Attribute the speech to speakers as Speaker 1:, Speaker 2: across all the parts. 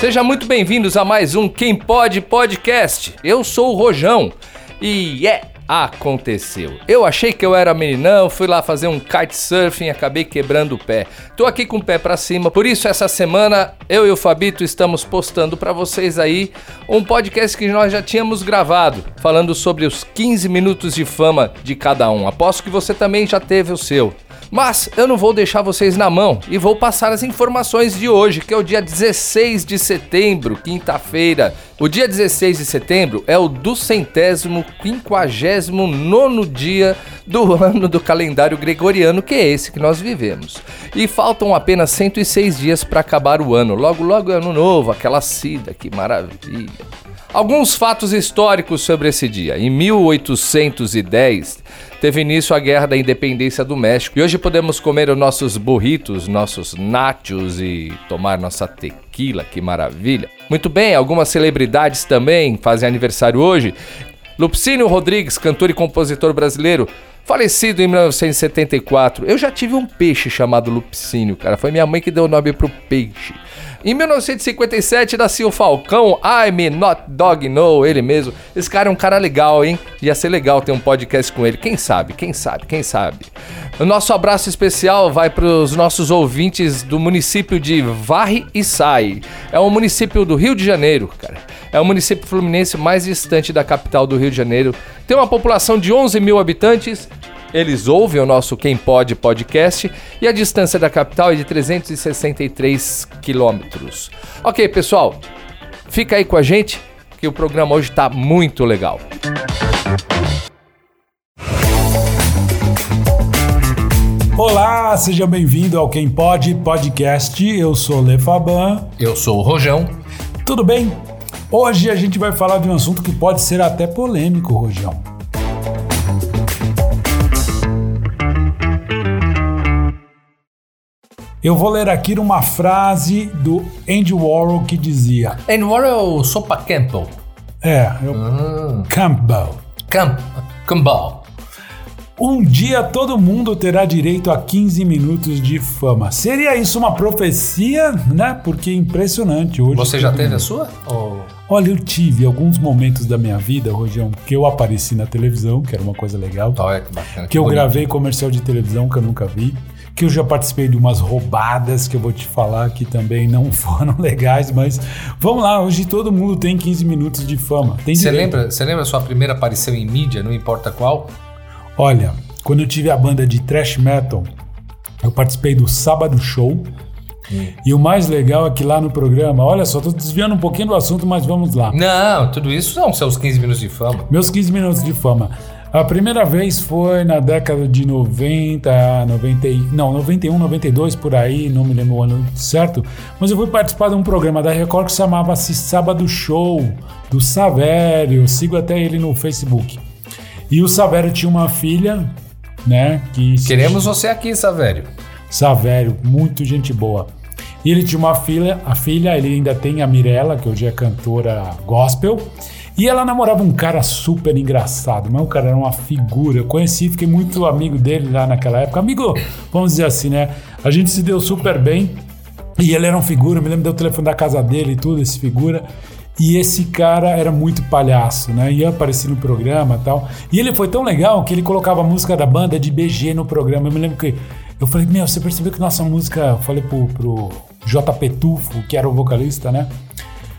Speaker 1: Sejam muito bem-vindos a mais um Quem Pode Podcast. Eu sou o Rojão e é aconteceu. Eu achei que eu era meninão, fui lá fazer um kitesurfing e acabei quebrando o pé. Tô aqui com o pé para cima, por isso essa semana eu e o Fabito estamos postando para vocês aí um podcast que nós já tínhamos gravado, falando sobre os 15 minutos de fama de cada um. Aposto que você também já teve o seu. Mas eu não vou deixar vocês na mão e vou passar as informações de hoje, que é o dia 16 de setembro, quinta-feira. O dia 16 de setembro é o duzentésimo quinquagésimo nono dia do ano do calendário gregoriano, que é esse que nós vivemos. E faltam apenas 106 dias para acabar o ano. Logo, logo é ano novo, aquela cida, que maravilha. Alguns fatos históricos sobre esse dia. Em 1810, teve início a Guerra da Independência do México e hoje podemos comer os nossos burritos, nossos nachos e tomar nossa tequila, que maravilha. Muito bem, algumas celebridades também fazem aniversário hoje. Lupicínio Rodrigues, cantor e compositor brasileiro, falecido em 1974. Eu já tive um peixe chamado Lupicínio, cara. Foi minha mãe que deu o nome pro peixe. Em 1957 nasceu o Falcão, I'm Not Dog No, ele mesmo. Esse cara é um cara legal, hein? Ia ser legal ter um podcast com ele. Quem sabe, quem sabe, quem sabe. O nosso abraço especial vai para os nossos ouvintes do município de Varre e Sai. É um município do Rio de Janeiro, cara. É o município fluminense mais distante da capital do Rio de Janeiro. Tem uma população de 11 mil habitantes eles ouvem o nosso Quem Pode podcast e a distância da capital é de 363 quilômetros. Ok, pessoal, fica aí com a gente que o programa hoje está muito legal.
Speaker 2: Olá, seja bem-vindo ao Quem Pode Podcast. Eu sou Le Faban.
Speaker 1: Eu sou o Rojão.
Speaker 2: Tudo bem? Hoje a gente vai falar de um assunto que pode ser até polêmico, Rojão. Eu vou ler aqui uma frase do Andy Warhol que dizia:
Speaker 1: Andy Warhol Sopa Campbell.
Speaker 2: É, eu, hum. Campbell.
Speaker 1: Camp, Campbell.
Speaker 2: Um dia todo mundo terá direito a 15 minutos de fama. Seria isso uma profecia, né? Porque é impressionante hoje.
Speaker 1: Você já teve mundo. a sua? Ou...
Speaker 2: Olha, eu tive alguns momentos da minha vida, Rojão, que eu apareci na televisão, que era uma coisa legal.
Speaker 1: É que bacana.
Speaker 2: Que, que eu bonito. gravei comercial de televisão que eu nunca vi que eu já participei de umas roubadas que eu vou te falar que também não foram legais, mas vamos lá, hoje todo mundo tem 15 minutos de fama.
Speaker 1: Você lembra, você lembra a sua primeira aparição em mídia, não importa qual?
Speaker 2: Olha, quando eu tive a banda de thrash metal, eu participei do Sábado Show. Hum. E o mais legal é que lá no programa, olha só, tô desviando um pouquinho do assunto, mas vamos lá.
Speaker 1: Não, tudo isso são seus 15 minutos de fama.
Speaker 2: Meus 15 minutos de fama. A primeira vez foi na década de 90, 90, não, 91, 92 por aí, não me lembro o ano certo, mas eu fui participar de um programa da Record que chamava-se Sábado Show, do Savério, sigo até ele no Facebook. E o Savério tinha uma filha, né, que...
Speaker 1: Queremos você aqui, Savério.
Speaker 2: Savério, muito gente boa. E ele tinha uma filha, a filha, ele ainda tem a Mirella, que hoje é cantora gospel, e ela namorava um cara super engraçado, mas o cara era uma figura. Eu conheci, fiquei muito amigo dele lá naquela época. Amigo, vamos dizer assim, né? A gente se deu super bem. E ele era um figura, me lembro do telefone da casa dele e tudo, esse figura. E esse cara era muito palhaço, né? Ia aparecer no programa e tal. E ele foi tão legal que ele colocava a música da banda de BG no programa. Eu me lembro que eu falei, meu, você percebeu que nossa música. Eu falei pro, pro JP Tufo, que era o vocalista, né?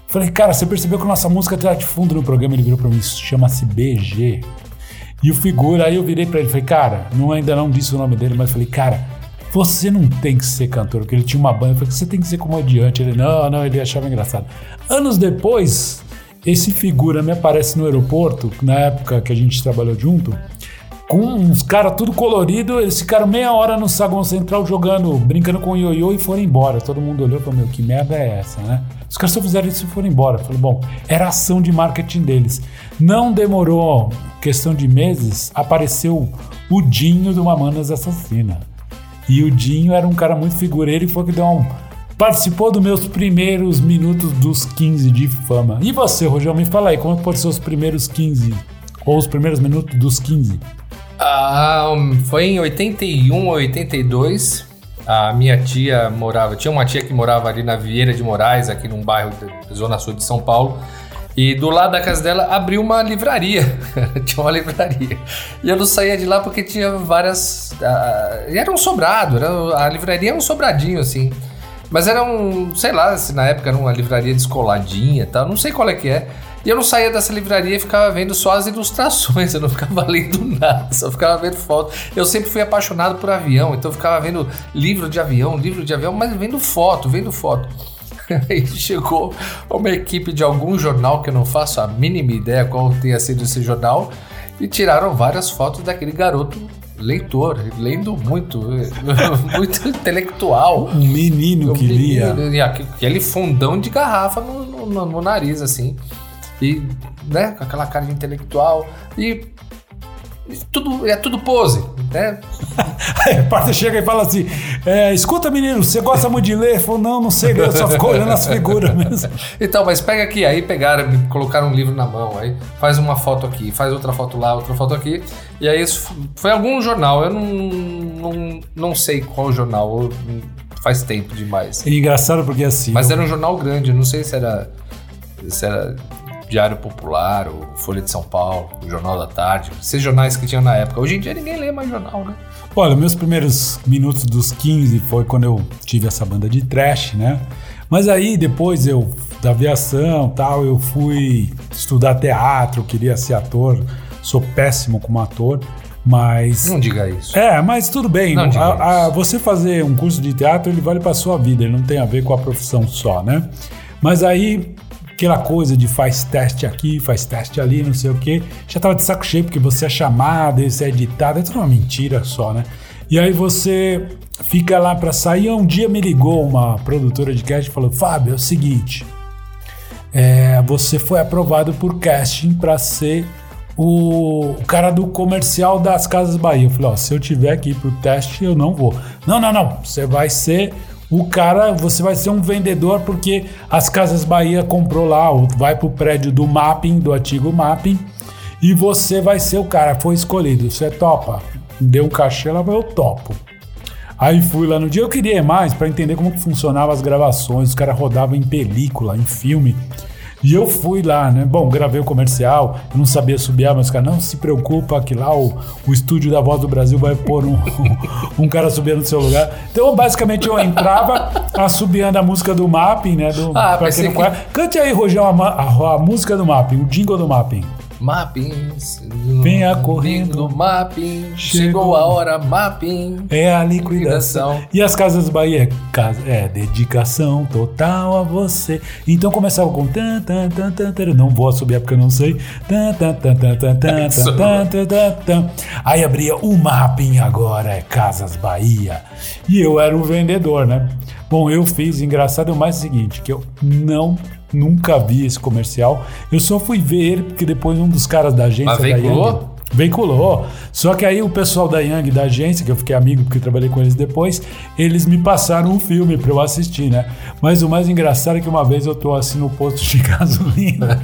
Speaker 2: Falei, cara, você percebeu que nossa música tá de fundo no programa? Ele virou pra mim, chama-se BG. E o figura, aí eu virei pra ele, falei, cara, não, ainda não disse o nome dele, mas falei, cara, você não tem que ser cantor, porque ele tinha uma banda, eu falei, você tem que ser comediante. Ele, não, não, ele achava engraçado. Anos depois, esse figura me aparece no aeroporto, na época que a gente trabalhou junto, com uns caras tudo colorido, eles ficaram meia hora no saguão central jogando, brincando com o ioiô e foram embora. Todo mundo olhou e falou, meu, que merda é essa, né? Os caras só fizeram isso e foram embora. Falei, bom, era ação de marketing deles. Não demorou questão de meses, apareceu o Dinho do Mamonas Assassina. E o Dinho era um cara muito figura. Ele foi que deu um. Participou dos meus primeiros minutos dos 15 de fama. E você, Rogério, me fala aí, como foram os seus primeiros 15? Ou os primeiros minutos dos 15?
Speaker 1: Ah, foi em 81 ou 82 a minha tia morava, tinha uma tia que morava ali na Vieira de Moraes, aqui num bairro da Zona Sul de São Paulo. E do lado da casa dela abriu uma livraria. tinha uma livraria. E eu não saía de lá porque tinha várias. Uh, era um sobrado, era, a livraria era um sobradinho assim. Mas era um, sei lá, se na época era uma livraria descoladinha e tal, não sei qual é que é. E eu não saía dessa livraria e ficava vendo só as ilustrações, eu não ficava lendo nada, só ficava vendo foto. Eu sempre fui apaixonado por avião, então eu ficava vendo livro de avião, livro de avião, mas vendo foto, vendo foto. Aí chegou uma equipe de algum jornal que eu não faço a mínima ideia qual tenha sido esse jornal e tiraram várias fotos daquele garoto leitor, lendo muito, muito intelectual.
Speaker 2: Um menino que lia.
Speaker 1: Aquele fundão de garrafa no, no, no nariz, assim. E, né, com aquela cara de intelectual. E tudo, é tudo pose, né?
Speaker 2: Aí a parça chega e fala assim: é, escuta, menino, você gosta muito de ler? Falou, não, não sei, eu só ficou olhando as figuras mesmo.
Speaker 1: Então, mas pega aqui, aí pegaram, colocaram um livro na mão, aí faz uma foto aqui, faz outra foto lá, outra foto aqui. E aí isso foi algum jornal, eu não, não, não sei qual jornal, faz tempo demais.
Speaker 2: É engraçado porque assim.
Speaker 1: Mas era um jornal grande, não sei se era. Se era Diário Popular, o Folha de São Paulo, o Jornal da Tarde, esses jornais que tinham na época. Hoje em dia ninguém lê mais jornal, né?
Speaker 2: Olha, meus primeiros minutos dos 15 foi quando eu tive essa banda de trash, né? Mas aí depois eu da aviação, tal, eu fui estudar teatro, queria ser ator, sou péssimo como ator, mas
Speaker 1: não diga isso.
Speaker 2: É, mas tudo bem. Não diga a, a, você fazer um curso de teatro ele vale para sua vida, ele não tem a ver com a profissão só, né? Mas aí aquela coisa de faz teste aqui, faz teste ali, não sei o que. Já tava de saco cheio porque você é chamado, você é editado, é tudo uma mentira só, né? E aí você fica lá para sair. Um dia me ligou uma produtora de casting e falou: Fábio, é o seguinte, é, você foi aprovado por casting para ser o, o, cara do comercial das Casas Bahia. Eu falei: Ó, se eu tiver aqui pro teste, eu não vou. Não, não, não. Você vai ser o cara, você vai ser um vendedor porque as Casas Bahia comprou lá, vai pro prédio do Mapping, do antigo Mapping, e você vai ser o cara, foi escolhido. Você topa? Deu um cachê, ela eu topo. Aí fui lá no dia, eu queria mais para entender como que as gravações, os caras rodavam em película, em filme. E eu fui lá, né? Bom, gravei o comercial, não sabia subir, mas cara, não se preocupa que lá o, o estúdio da Voz do Brasil vai pôr um, um, cara subindo no seu lugar. Então, basicamente, eu entrava assobiando a música do mapping, né? Do,
Speaker 1: ah, pra quem não.
Speaker 2: Cante aí, Rojão, a, a, a música do mapping, o jingle do mapping.
Speaker 1: Mappings.
Speaker 2: Venha correndo.
Speaker 1: Mapping. Chegou a hora, mapping.
Speaker 2: É a liquidação. E as Casas Bahia? Casa, é dedicação total a você. Então começava com tan, tan, tan, tan, tan. Não vou subir porque eu não sei. Tan, tan, tan, tan, tan, tan, tan, tan, tan, tan. Aí abria o mapping agora, é Casas Bahia. E eu era o vendedor, né? Bom, eu fiz, engraçado é o mais seguinte, que eu não nunca vi esse comercial. Eu só fui ver ele porque depois um dos caras da agência
Speaker 1: Mas veiculou? Da Yang,
Speaker 2: veiculou. Só que aí o pessoal da Yang, da agência, que eu fiquei amigo porque trabalhei com eles depois, eles me passaram um filme para eu assistir, né? Mas o mais engraçado é que uma vez eu tô assim no posto de gasolina.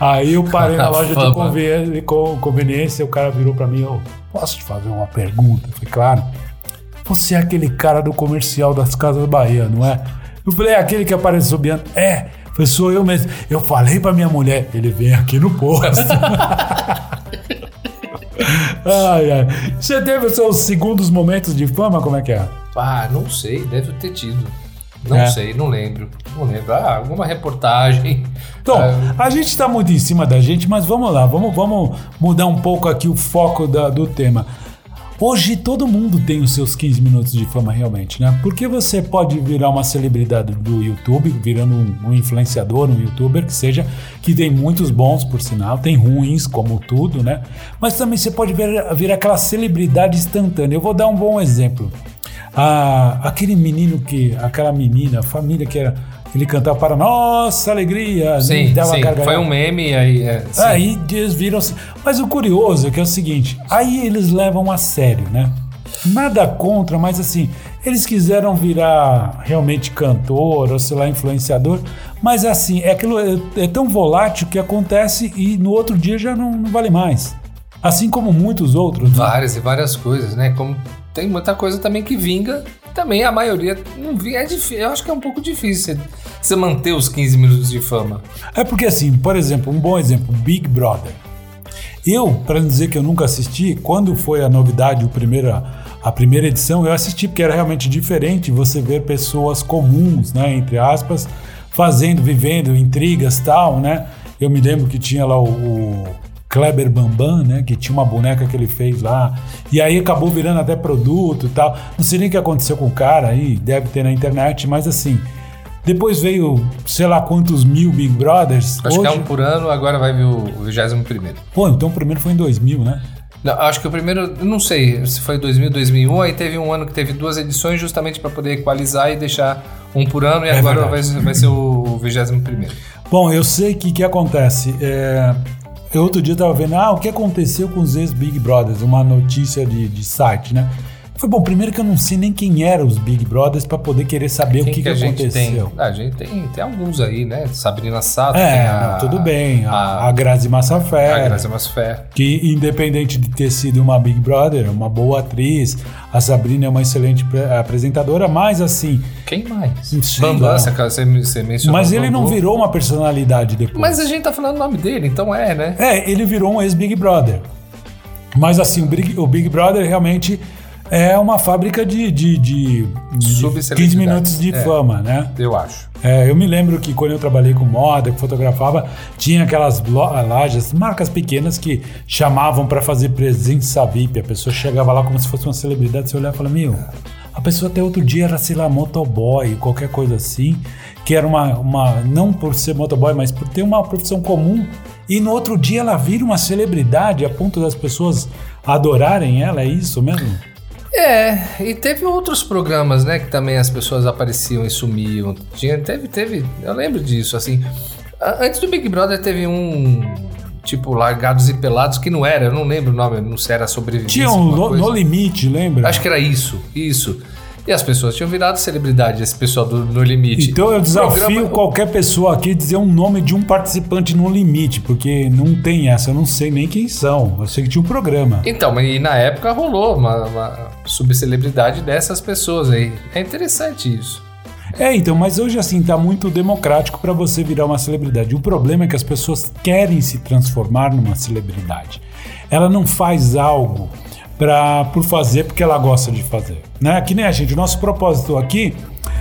Speaker 2: aí eu parei na loja de conveniência, o cara virou para mim, eu posso te fazer uma pergunta? Eu falei, claro. Você é aquele cara do comercial das Casas Bahia, não é? Eu falei, é aquele que aparece subindo. É. Foi sou eu mesmo. Eu falei pra minha mulher, ele vem aqui no posto. ai, ai. Você teve os seus segundos momentos de fama? Como é que é?
Speaker 1: Ah, não sei, deve ter tido. Não é. sei, não lembro. Não lembro. Ah, alguma reportagem.
Speaker 2: Então, ah, a gente está muito em cima da gente, mas vamos lá, vamos, vamos mudar um pouco aqui o foco da, do tema. Hoje todo mundo tem os seus 15 minutos de fama realmente, né? Porque você pode virar uma celebridade do YouTube, virando um, um, influenciador, um youtuber que seja, que tem muitos bons por sinal, tem ruins como tudo, né? Mas também você pode vir, virar aquela celebridade instantânea. Eu vou dar um bom exemplo. Ah, aquele menino que, aquela menina, a família que era ele cantava para nossa alegria.
Speaker 1: Sim, dava sim. foi um meme aí. É,
Speaker 2: aí eles viram assim. Mas o curioso é que é o seguinte: aí eles levam a sério, né? Nada contra, mas assim, eles quiseram virar realmente cantor ou sei lá, influenciador, mas assim, é aquilo é, é tão volátil que acontece e no outro dia já não, não vale mais. Assim como muitos outros.
Speaker 1: Várias né? e várias coisas, né? Como tem muita coisa também que vinga também a maioria não vi. É difícil, eu acho que é um pouco difícil você manter os 15 minutos de fama.
Speaker 2: É porque assim, por exemplo, um bom exemplo, Big Brother. Eu, para não dizer que eu nunca assisti, quando foi a novidade, o primeira, a primeira edição, eu assisti porque era realmente diferente você ver pessoas comuns, né, entre aspas, fazendo, vivendo intrigas tal, né? Eu me lembro que tinha lá o, o Kleber Bambam, né? Que tinha uma boneca que ele fez lá. E aí acabou virando até produto e tal. Não sei nem o que aconteceu com o cara aí, deve ter na internet, mas assim. Depois veio, sei lá quantos mil Big Brothers.
Speaker 1: Acho Hoje... que é um por ano, agora vai vir o 21 primeiro.
Speaker 2: Pô, então o primeiro foi em 2000, né?
Speaker 1: Não, acho que o primeiro, não sei se foi 2000, 2001, aí teve um ano que teve duas edições justamente para poder equalizar e deixar um por ano, e é agora vai, vai, ser o 21 primeiro.
Speaker 2: Bom, eu sei que o que acontece. É, eu outro dia estava vendo, ah, o que aconteceu com os ex-Big Brothers, uma notícia de, de site, né? Foi bom, primeiro que eu não sei nem quem eram os Big Brothers para poder querer saber quem o que, que, que aconteceu.
Speaker 1: Tem? Ah, a gente tem, tem alguns aí, né? Sabrina Sato.
Speaker 2: É, a, não, tudo bem. A, a, a Grazi Massafé.
Speaker 1: A Grazi Massafé.
Speaker 2: Que independente de ter sido uma Big Brother, uma boa atriz, a Sabrina é uma excelente apresentadora, mas assim.
Speaker 1: Quem mais? Bambam, você, você mencionou.
Speaker 2: Mas ele não virou uma personalidade depois.
Speaker 1: Mas a gente tá falando o nome dele, então é, né?
Speaker 2: É, ele virou um ex-Big Brother. Mas assim, o Big, o Big Brother realmente é uma fábrica de, de, de, de 15 minutos de é, fama, né?
Speaker 1: Eu acho.
Speaker 2: É, eu me lembro que quando eu trabalhei com moda, que fotografava, tinha aquelas lojas, marcas pequenas que chamavam para fazer presença VIP. A pessoa chegava lá como se fosse uma celebridade, você olhava e falava, meu, a pessoa até outro dia era, sei lá, motoboy, qualquer coisa assim, que era uma, uma não por ser motoboy, mas por ter uma profissão comum. E no outro dia ela vira uma celebridade a ponto das pessoas adorarem ela, é isso mesmo?
Speaker 1: É, e teve outros programas, né, que também as pessoas apareciam e sumiam. Tinha, teve, teve, eu lembro disso, assim. Antes do Big Brother teve um tipo Largados e Pelados que não era, eu não lembro o nome, não sei se era sobrevivência.
Speaker 2: Tinha um no, no, Limite, lembra?
Speaker 1: Acho que era isso, isso. E as pessoas tinham virado celebridade, esse pessoal do No Limite.
Speaker 2: Então eu desafio programa... qualquer pessoa aqui a dizer um nome de um participante no Limite, porque não tem essa, eu não sei nem quem são. Eu sei que tinha um programa.
Speaker 1: Então, e na época rolou uma, uma subcelebridade dessas pessoas aí. É interessante isso.
Speaker 2: É, então, mas hoje assim tá muito democrático para você virar uma celebridade. O problema é que as pessoas querem se transformar numa celebridade. Ela não faz algo pra, por fazer porque ela gosta de fazer. Né? Que nem a gente, o nosso propósito aqui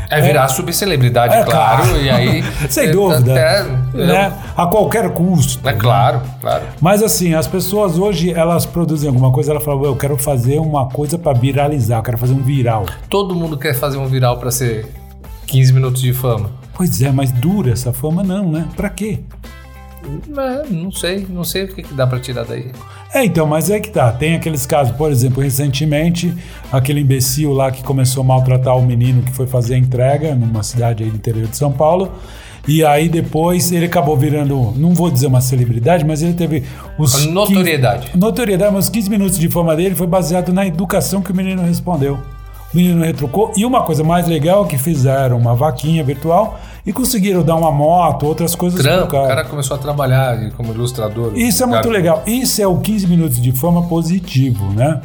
Speaker 1: é virar é, subcelebridade, é, claro, claro, e aí...
Speaker 2: Sem dúvida, é, né? a qualquer custo.
Speaker 1: É claro, claro.
Speaker 2: Mas assim, as pessoas hoje, elas produzem alguma coisa, elas falam, eu quero fazer uma coisa para viralizar, eu quero fazer um viral.
Speaker 1: Todo mundo quer fazer um viral para ser 15 minutos de fama.
Speaker 2: Pois é, mas dura essa fama não, né? Pra quê?
Speaker 1: É, não sei, não sei o que, que dá para tirar daí.
Speaker 2: É, então, mas é que tá. Tem aqueles casos, por exemplo, recentemente, aquele imbecil lá que começou a maltratar o menino que foi fazer a entrega numa cidade aí do interior de São Paulo. E aí depois ele acabou virando, não vou dizer uma celebridade, mas ele teve os.
Speaker 1: Notoriedade.
Speaker 2: 15, notoriedade, mas os 15 minutos de fama dele foi baseado na educação que o menino respondeu. O menino retrucou. E uma coisa mais legal é que fizeram uma vaquinha virtual e conseguiram dar uma moto, outras coisas
Speaker 1: Trampo, cara. O cara começou a trabalhar como ilustrador.
Speaker 2: Isso é muito legal. Isso é o 15 minutos de fama positivo, né?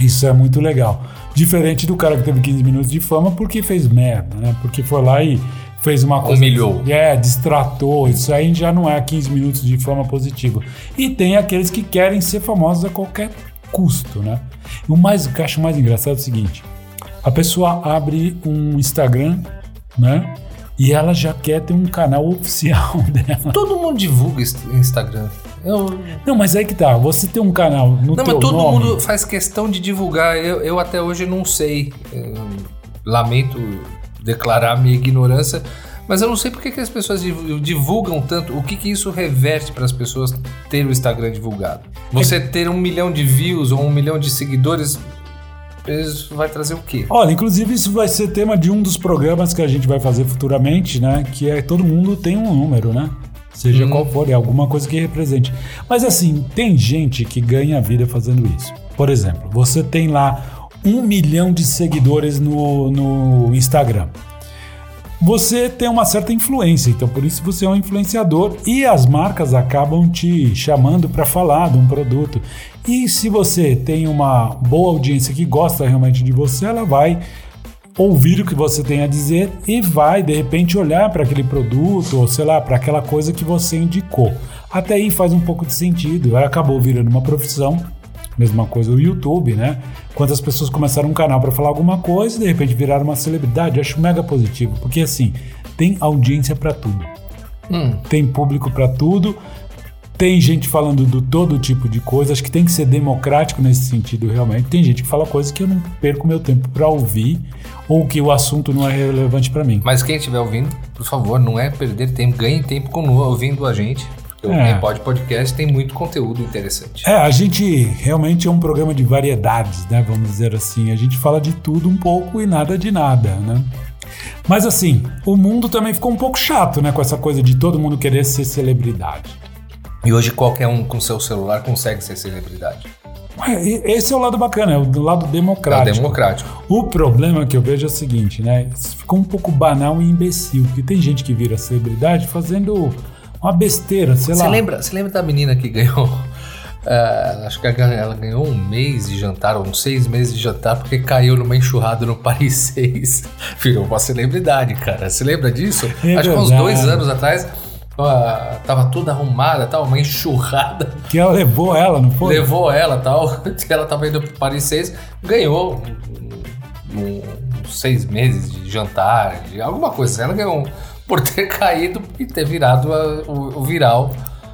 Speaker 2: Isso é muito legal. Diferente do cara que teve 15 minutos de fama porque fez merda, né? Porque foi lá e fez uma coisa.
Speaker 1: Humilhou.
Speaker 2: É, distratou. Isso aí já não é 15 minutos de fama positiva. E tem aqueles que querem ser famosos a qualquer custo, né? O mais, o que eu acho mais engraçado é o seguinte: a pessoa abre um Instagram, né? E ela já quer ter um canal oficial dela.
Speaker 1: Todo mundo divulga Instagram.
Speaker 2: Eu... Não, mas aí que tá. Você tem um canal no Não, mas todo nome. mundo
Speaker 1: faz questão de divulgar. Eu, eu até hoje não sei. Eu lamento declarar minha ignorância. Mas eu não sei por que, que as pessoas divulgam tanto. O que, que isso reverte para as pessoas ter o Instagram divulgado? Você é... ter um milhão de views ou um milhão de seguidores isso vai trazer o quê?
Speaker 2: Olha, inclusive isso vai ser tema de um dos programas que a gente vai fazer futuramente, né? Que é todo mundo tem um número, né? Seja hum. qual for, é alguma coisa que represente. Mas assim, tem gente que ganha vida fazendo isso. Por exemplo, você tem lá um milhão de seguidores no, no Instagram você tem uma certa influência, então por isso você é um influenciador e as marcas acabam te chamando para falar de um produto. E se você tem uma boa audiência que gosta realmente de você, ela vai ouvir o que você tem a dizer e vai, de repente, olhar para aquele produto ou, sei lá, para aquela coisa que você indicou. Até aí faz um pouco de sentido. Acabou virando uma profissão. Mesma coisa o YouTube, né? Quantas pessoas começaram um canal para falar alguma coisa e de repente viraram uma celebridade. Eu acho mega positivo, porque assim, tem audiência para tudo.
Speaker 1: Hum.
Speaker 2: Tem público para tudo. Tem gente falando do todo tipo de coisa, acho que tem que ser democrático nesse sentido realmente. Tem gente que fala coisas que eu não perco meu tempo para ouvir ou que o assunto não é relevante para mim.
Speaker 1: Mas quem estiver ouvindo, por favor, não é perder tempo, ganhe tempo com ouvindo a gente. Porque
Speaker 2: É.
Speaker 1: o Pod Podcast tem muito conteúdo interessante.
Speaker 2: É, a gente realmente é um programa de variedades, né? Vamos dizer assim. A gente fala de tudo um pouco e nada de nada, né? Mas assim, o mundo também ficou um pouco chato, né? Com essa coisa de todo mundo querer ser celebridade.
Speaker 1: E hoje qualquer um com seu celular consegue ser celebridade.
Speaker 2: E- Esse é o lado bacana, é o do lado
Speaker 1: É
Speaker 2: democrático.
Speaker 1: democrático.
Speaker 2: O problema que eu vejo é o seguinte, né? Ficou um pouco banal e imbecil, porque tem gente que vira celebridade fazendo uma besteira, sei
Speaker 1: Você
Speaker 2: lá.
Speaker 1: lembra, você lembra da menina que ganhou? eh, acho que ela ganhou um mês de jantar, ou uns seis meses de jantar, porque caiu numa enxurrada no Paris 6. Virou uma celebridade, cara. Você lembra disso?
Speaker 2: É
Speaker 1: acho que há uns dois anos atrás. ah, tava toda arrumada, tal, uma enxurrada.
Speaker 2: Que ela levou ela, não foi?
Speaker 1: Levou ela tal. Ela tava indo pro Paris 6, ganhou um- um- uns seis meses de jantar, de alguma coisa. Ela ganhou um- por ter caído e ter virado a- o, o viral.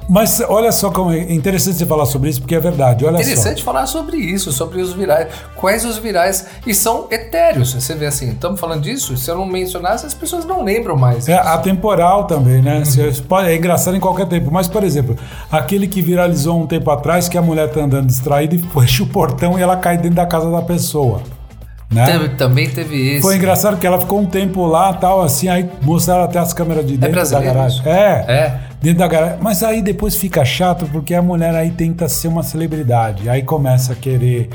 Speaker 2: Mas olha só como é interessante você falar sobre isso, porque é verdade. Olha
Speaker 1: Interessante falar sobre isso, sobre os virais. Quais os virais? E são etéreos. Você vê assim, estamos falando disso, se eu não mencionasse, as pessoas não lembram mais.
Speaker 2: só. É atemporal também, né? Pode- É engraçado em qualquer tempo. Mas, por exemplo, aquele que viralizou um tempo atrás que a mulher tá andando distraída e fecha o portão e ela cai dentro da casa da pessoa. Né?
Speaker 1: Teve- também teve esse.
Speaker 2: Foi engraçado que ela ficou um tempo lá tal, assim, aí mostraram até as câmeras de dentro da
Speaker 1: brasileiro
Speaker 2: garagem.
Speaker 1: isso?
Speaker 2: É,
Speaker 1: É.
Speaker 2: dentro da garagem. Mas aí depois fica chato porque a mulher aí tenta ser uma celebridade. Aí começa a querer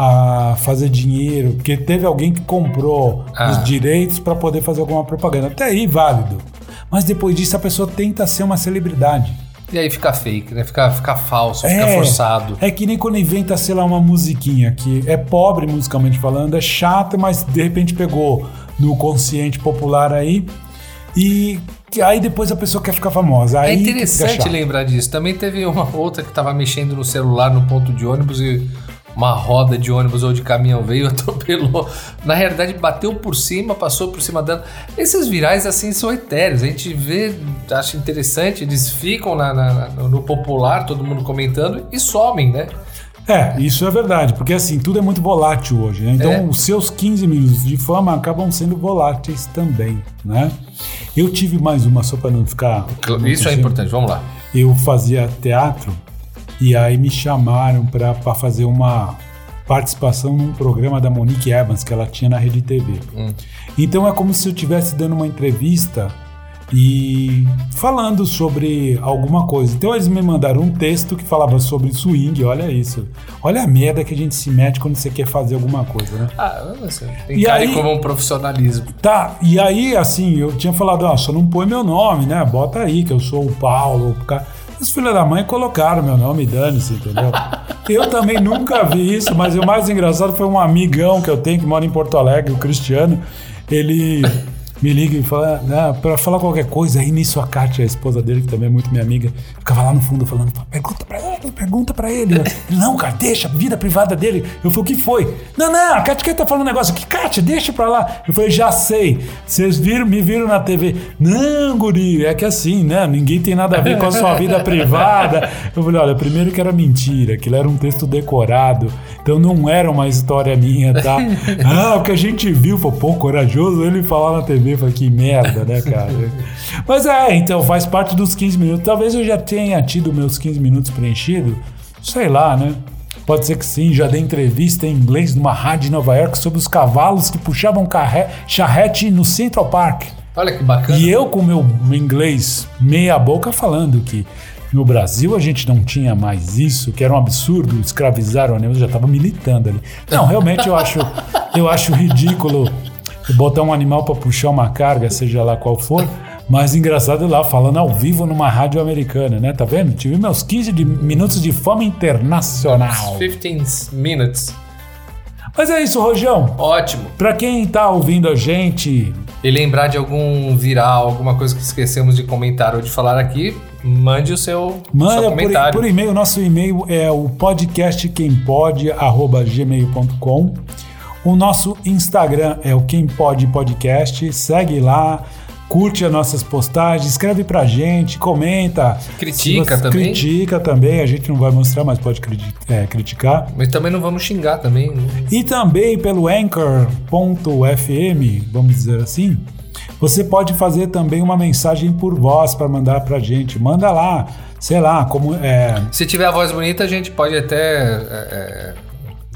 Speaker 2: a fazer dinheiro, porque teve alguém que comprou
Speaker 1: Ah.
Speaker 2: os direitos para poder fazer alguma propaganda. Até aí válido. Mas depois disso a pessoa tenta ser uma celebridade.
Speaker 1: E aí fica fake, né? Fica, fica falso, fica forçado.
Speaker 2: É que nem quando inventa, sei lá, uma musiquinha que é pobre musicalmente falando, é chata, mas de repente pegou no consciente popular aí e aí depois a pessoa quer ficar famosa. Aí
Speaker 1: É
Speaker 2: que fica
Speaker 1: interessante lembrar disso. Também teve uma outra que tava mexendo no celular no ponto de ônibus e uma roda de ônibus ou de caminhão veio, atropelou. Na realidade, bateu por cima, passou por cima dela. Esses virais, assim, são etéreos. A gente vê, acha interessante, eles ficam na- na- no, no popular, todo mundo comentando, e somem, né?
Speaker 2: É, isso é verdade, porque assim, tudo é muito volátil hoje, né? Então,
Speaker 1: É.
Speaker 2: os seus 15 minutos de fama acabam sendo voláteis também, né? Eu tive mais uma, só para não ficar...
Speaker 1: Isso é importante, vamos lá.
Speaker 2: eu fazia teatro e aí me chamaram para fazer uma participação num programa da Monique Evans que ela tinha na Rede TV.
Speaker 1: Hum.
Speaker 2: Então é como se eu estivesse dando uma entrevista e falando sobre alguma coisa. Então eles me mandaram um texto que falava sobre swing, olha isso. Olha a merda que a gente se mete quando você quer fazer alguma coisa, né?
Speaker 1: Ah, você tem
Speaker 2: E
Speaker 1: cara
Speaker 2: aí-
Speaker 1: como um profissionalismo.
Speaker 2: Tá, e aí, assim, eu tinha falado, ó, só não põe meu nome, né? Bota aí que eu sou o Paulo. o ca- Os filhos da mãe colocaram meu nome, dane-se, entendeu? eu também nunca vi isso, mas o mais engraçado foi um amigão que eu tenho que mora em Porto Alegre, o Cristiano. Ele me liga e fala, né, pra falar qualquer coisa. Aí nisso a Kátia, a esposa dele, que também é muito minha amiga, ficava lá no fundo falando, pergunta pra ele, pergunta pra ele. Não, cara, deixa, a vida privada dele. Eu falei, o que foi? Não, não, a Kátia tá falando um negócio aqui. Kátia, deixa pra lá. Eu falei, já sei. Vocês viram, me viram na TV. Não, guri, é que assim, né? Ninguém tem nada a ver com a sua vida privada. Eu falei, olha, primeiro que era mentira, aquilo era um texto decorado. Então não era uma história minha, tá? Ah, o que a gente viu, foi, pô, corajoso ele falar na TV. Falei, que merda, né, cara? Mas é, então faz parte dos 15 minutos. Talvez eu já tenha tido meus 15 minutos preenchidos. Sei lá, né? Pode ser que sim, já dei entrevista em inglês numa rádio em Nova York sobre os cavalos que puxavam charrete no Central Park.
Speaker 1: Olha que bacana.
Speaker 2: E eu com meu inglês meia boca falando que no Brasil a gente não tinha mais isso, que era um absurdo escravizar o animal, eu já estava militando ali. Não, realmente eu acho, eu acho ridículo botar um animal para puxar uma carga, seja lá qual for. Mas engraçado lá, falando ao vivo numa rádio americana, né? Tá vendo? Tive meus 15 de- minutos de fama internacional.
Speaker 1: 15 minutes.
Speaker 2: Mas é isso, Rojão.
Speaker 1: Ótimo.
Speaker 2: Pra quem tá ouvindo a gente,
Speaker 1: E lembrar de algum viral, alguma coisa que esquecemos de comentar ou de falar aqui, mande o seu, seu
Speaker 2: manda por,
Speaker 1: comentário.
Speaker 2: por e-mail. Nosso e-mail é o podcastquempode@gmail.com. O nosso Instagram é o Quem Pode Podcast. Segue lá. Curte as nossas postagens, escreve pra gente, comenta.
Speaker 1: Critica também.
Speaker 2: Critica também, a gente não vai mostrar, mas pode é, criticar.
Speaker 1: Mas também não vamos xingar também.
Speaker 2: E também pelo Anchor.fm, vamos dizer assim, você pode fazer também uma mensagem por voz para mandar pra gente. Manda lá, sei lá, como é,
Speaker 1: Se tiver a voz bonita, a gente pode até. é,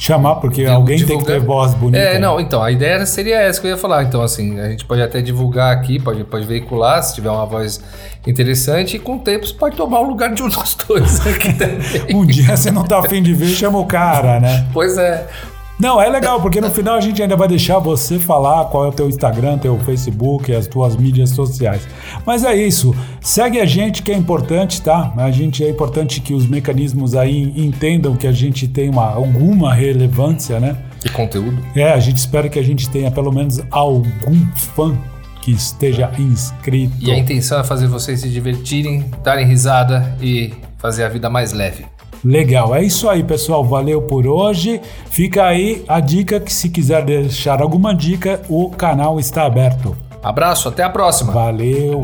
Speaker 2: chamar, porque
Speaker 1: é,
Speaker 2: alguém tem que ter voz bonita.
Speaker 1: É,
Speaker 2: né?
Speaker 1: não, então, a ideia seria essa que eu ia falar. Então, assim, a gente pode até divulgar aqui, pode, pode veicular, se tiver uma voz interessante, e com o tempo você pode tomar o lugar de um dos dois aqui também.
Speaker 2: Um dia você não tá afim de ver, chama o cara, né?
Speaker 1: Pois é.
Speaker 2: Não, é legal, porque no final a gente ainda vai deixar você falar qual é o teu Instagram, teu Facebook, as tuas mídias sociais. Mas é isso. Segue a gente que é importante, tá? A gente é importante que os mecanismos aí entendam que a gente tem uma, alguma relevância, né?
Speaker 1: E conteúdo.
Speaker 2: É, a gente espera que a gente tenha pelo menos algum fã que esteja inscrito.
Speaker 1: E a intenção é fazer vocês se divertirem, darem risada e fazer a vida mais leve.
Speaker 2: Legal, é isso aí, pessoal. Valeu por hoje. Fica aí a dica que se quiser deixar alguma dica, o canal está aberto.
Speaker 1: Abraço, até a próxima.
Speaker 2: Valeu.